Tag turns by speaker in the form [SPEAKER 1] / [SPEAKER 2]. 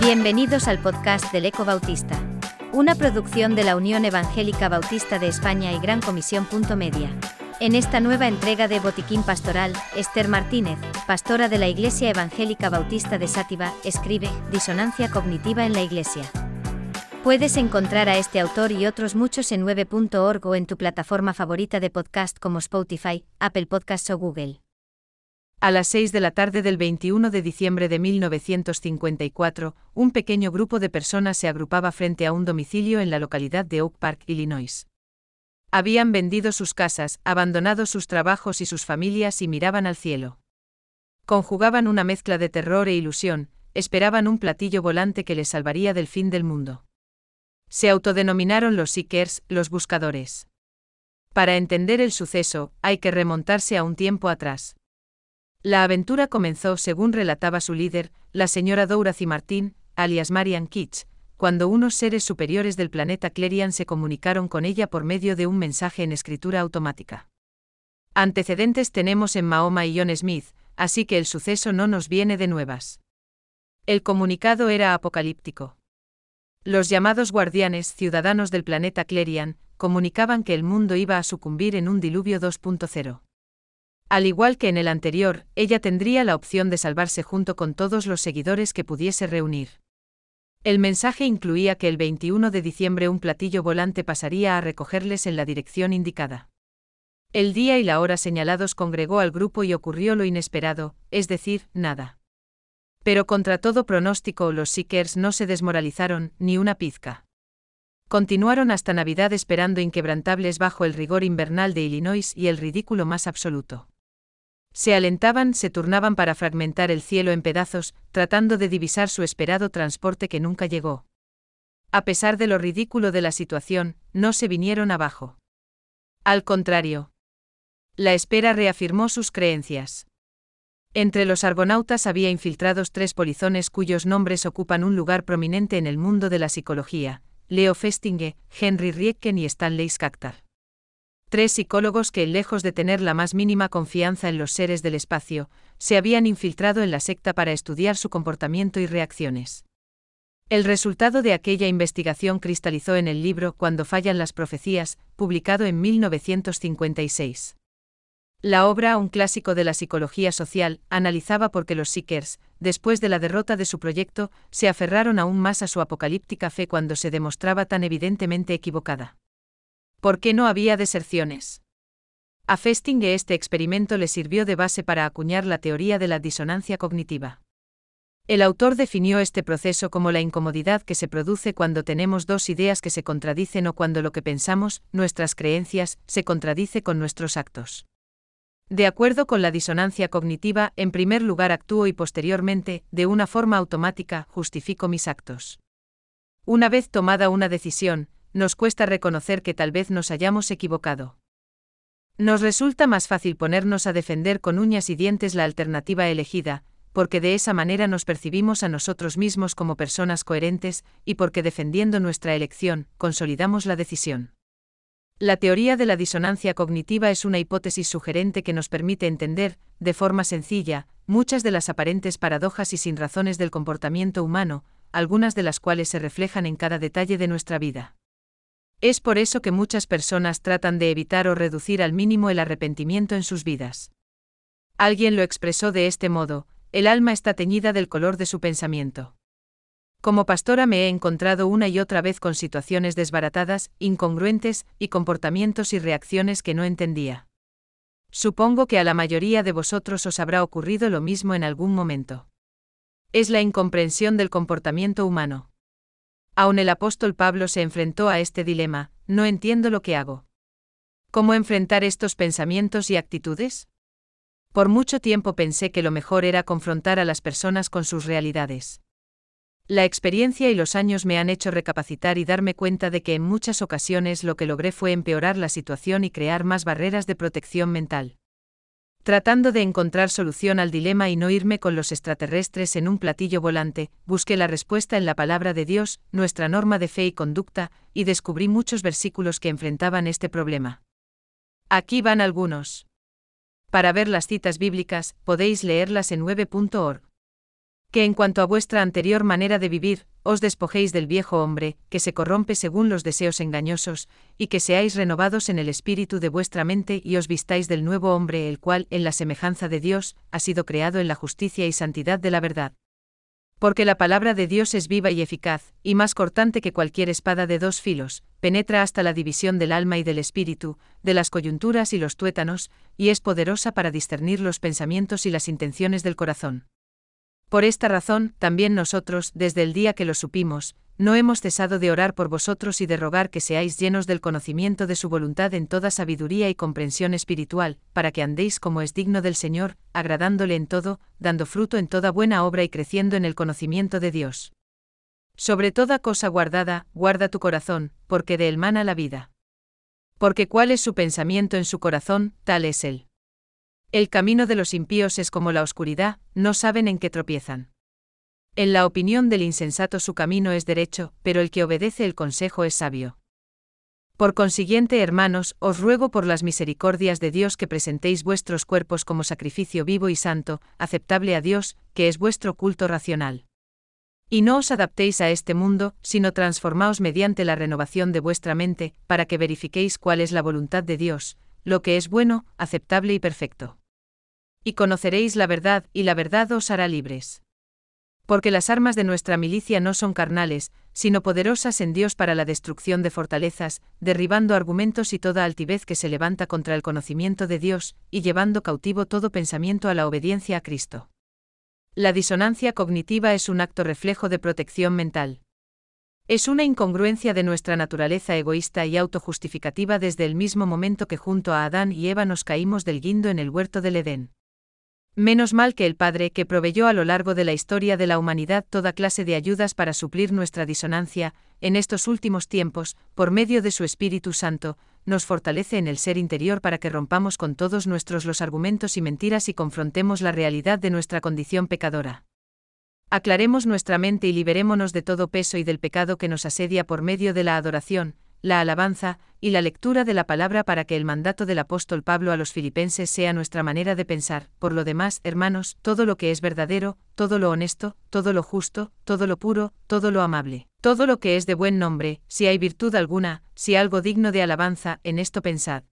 [SPEAKER 1] Bienvenidos al podcast del Eco Bautista, una producción de la Unión Evangélica Bautista de España y Gran Comisión. Media. En esta nueva entrega de Botiquín Pastoral, Esther Martínez, pastora de la Iglesia Evangélica Bautista de Sátiva, escribe Disonancia cognitiva en la Iglesia. Puedes encontrar a este autor y otros muchos en 9.org o en tu plataforma favorita de podcast como Spotify, Apple Podcasts o Google.
[SPEAKER 2] A las 6 de la tarde del 21 de diciembre de 1954, un pequeño grupo de personas se agrupaba frente a un domicilio en la localidad de Oak Park, Illinois. Habían vendido sus casas, abandonado sus trabajos y sus familias y miraban al cielo. Conjugaban una mezcla de terror e ilusión, esperaban un platillo volante que les salvaría del fin del mundo. Se autodenominaron los Seekers, los buscadores. Para entender el suceso, hay que remontarse a un tiempo atrás. La aventura comenzó, según relataba su líder, la señora Dorothy Martin, alias Marian Kitsch, cuando unos seres superiores del planeta Clerian se comunicaron con ella por medio de un mensaje en escritura automática. Antecedentes tenemos en Mahoma y John Smith, así que el suceso no nos viene de nuevas. El comunicado era apocalíptico. Los llamados guardianes ciudadanos del planeta Clerian comunicaban que el mundo iba a sucumbir en un diluvio 2.0. Al igual que en el anterior, ella tendría la opción de salvarse junto con todos los seguidores que pudiese reunir. El mensaje incluía que el 21 de diciembre un platillo volante pasaría a recogerles en la dirección indicada. El día y la hora señalados congregó al grupo y ocurrió lo inesperado, es decir, nada. Pero contra todo pronóstico los Seekers no se desmoralizaron, ni una pizca. Continuaron hasta Navidad esperando inquebrantables bajo el rigor invernal de Illinois y el ridículo más absoluto. Se alentaban, se turnaban para fragmentar el cielo en pedazos, tratando de divisar su esperado transporte que nunca llegó. A pesar de lo ridículo de la situación, no se vinieron abajo. Al contrario. La espera reafirmó sus creencias. Entre los argonautas había infiltrados tres polizones cuyos nombres ocupan un lugar prominente en el mundo de la psicología, Leo Festinge, Henry Riecken y Stanley Skaktar tres psicólogos que, lejos de tener la más mínima confianza en los seres del espacio, se habían infiltrado en la secta para estudiar su comportamiento y reacciones. El resultado de aquella investigación cristalizó en el libro Cuando fallan las profecías, publicado en 1956. La obra, un clásico de la psicología social, analizaba por qué los Seekers, después de la derrota de su proyecto, se aferraron aún más a su apocalíptica fe cuando se demostraba tan evidentemente equivocada. ¿Por qué no había deserciones? A Festinge este experimento le sirvió de base para acuñar la teoría de la disonancia cognitiva. El autor definió este proceso como la incomodidad que se produce cuando tenemos dos ideas que se contradicen o cuando lo que pensamos, nuestras creencias, se contradice con nuestros actos. De acuerdo con la disonancia cognitiva, en primer lugar actúo y posteriormente, de una forma automática, justifico mis actos. Una vez tomada una decisión, nos cuesta reconocer que tal vez nos hayamos equivocado. Nos resulta más fácil ponernos a defender con uñas y dientes la alternativa elegida, porque de esa manera nos percibimos a nosotros mismos como personas coherentes, y porque defendiendo nuestra elección, consolidamos la decisión. La teoría de la disonancia cognitiva es una hipótesis sugerente que nos permite entender, de forma sencilla, muchas de las aparentes paradojas y sin razones del comportamiento humano, algunas de las cuales se reflejan en cada detalle de nuestra vida. Es por eso que muchas personas tratan de evitar o reducir al mínimo el arrepentimiento en sus vidas. Alguien lo expresó de este modo, el alma está teñida del color de su pensamiento. Como pastora me he encontrado una y otra vez con situaciones desbaratadas, incongruentes, y comportamientos y reacciones que no entendía. Supongo que a la mayoría de vosotros os habrá ocurrido lo mismo en algún momento. Es la incomprensión del comportamiento humano. Aun el apóstol Pablo se enfrentó a este dilema, no entiendo lo que hago. ¿Cómo enfrentar estos pensamientos y actitudes? Por mucho tiempo pensé que lo mejor era confrontar a las personas con sus realidades. La experiencia y los años me han hecho recapacitar y darme cuenta de que en muchas ocasiones lo que logré fue empeorar la situación y crear más barreras de protección mental. Tratando de encontrar solución al dilema y no irme con los extraterrestres en un platillo volante, busqué la respuesta en la palabra de Dios, nuestra norma de fe y conducta, y descubrí muchos versículos que enfrentaban este problema. Aquí van algunos. Para ver las citas bíblicas, podéis leerlas en 9.org. Que en cuanto a vuestra anterior manera de vivir, os despojéis del viejo hombre, que se corrompe según los deseos engañosos, y que seáis renovados en el espíritu de vuestra mente y os vistáis del nuevo hombre, el cual, en la semejanza de Dios, ha sido creado en la justicia y santidad de la verdad. Porque la palabra de Dios es viva y eficaz, y más cortante que cualquier espada de dos filos, penetra hasta la división del alma y del espíritu, de las coyunturas y los tuétanos, y es poderosa para discernir los pensamientos y las intenciones del corazón. Por esta razón, también nosotros, desde el día que lo supimos, no hemos cesado de orar por vosotros y de rogar que seáis llenos del conocimiento de su voluntad en toda sabiduría y comprensión espiritual, para que andéis como es digno del Señor, agradándole en todo, dando fruto en toda buena obra y creciendo en el conocimiento de Dios. Sobre toda cosa guardada, guarda tu corazón, porque de él mana la vida. Porque cuál es su pensamiento en su corazón, tal es él. El camino de los impíos es como la oscuridad, no saben en qué tropiezan. En la opinión del insensato su camino es derecho, pero el que obedece el consejo es sabio. Por consiguiente, hermanos, os ruego por las misericordias de Dios que presentéis vuestros cuerpos como sacrificio vivo y santo, aceptable a Dios, que es vuestro culto racional. Y no os adaptéis a este mundo, sino transformaos mediante la renovación de vuestra mente, para que verifiquéis cuál es la voluntad de Dios, lo que es bueno, aceptable y perfecto y conoceréis la verdad, y la verdad os hará libres. Porque las armas de nuestra milicia no son carnales, sino poderosas en Dios para la destrucción de fortalezas, derribando argumentos y toda altivez que se levanta contra el conocimiento de Dios, y llevando cautivo todo pensamiento a la obediencia a Cristo. La disonancia cognitiva es un acto reflejo de protección mental. Es una incongruencia de nuestra naturaleza egoísta y autojustificativa desde el mismo momento que junto a Adán y Eva nos caímos del guindo en el huerto del Edén. Menos mal que el Padre que proveyó a lo largo de la historia de la humanidad toda clase de ayudas para suplir nuestra disonancia, en estos últimos tiempos, por medio de su Espíritu Santo, nos fortalece en el ser interior para que rompamos con todos nuestros los argumentos y mentiras y confrontemos la realidad de nuestra condición pecadora. Aclaremos nuestra mente y liberémonos de todo peso y del pecado que nos asedia por medio de la adoración, la alabanza y la lectura de la palabra para que el mandato del apóstol Pablo a los filipenses sea nuestra manera de pensar. Por lo demás, hermanos, todo lo que es verdadero, todo lo honesto, todo lo justo, todo lo puro, todo lo amable, todo lo que es de buen nombre, si hay virtud alguna, si algo digno de alabanza, en esto pensad.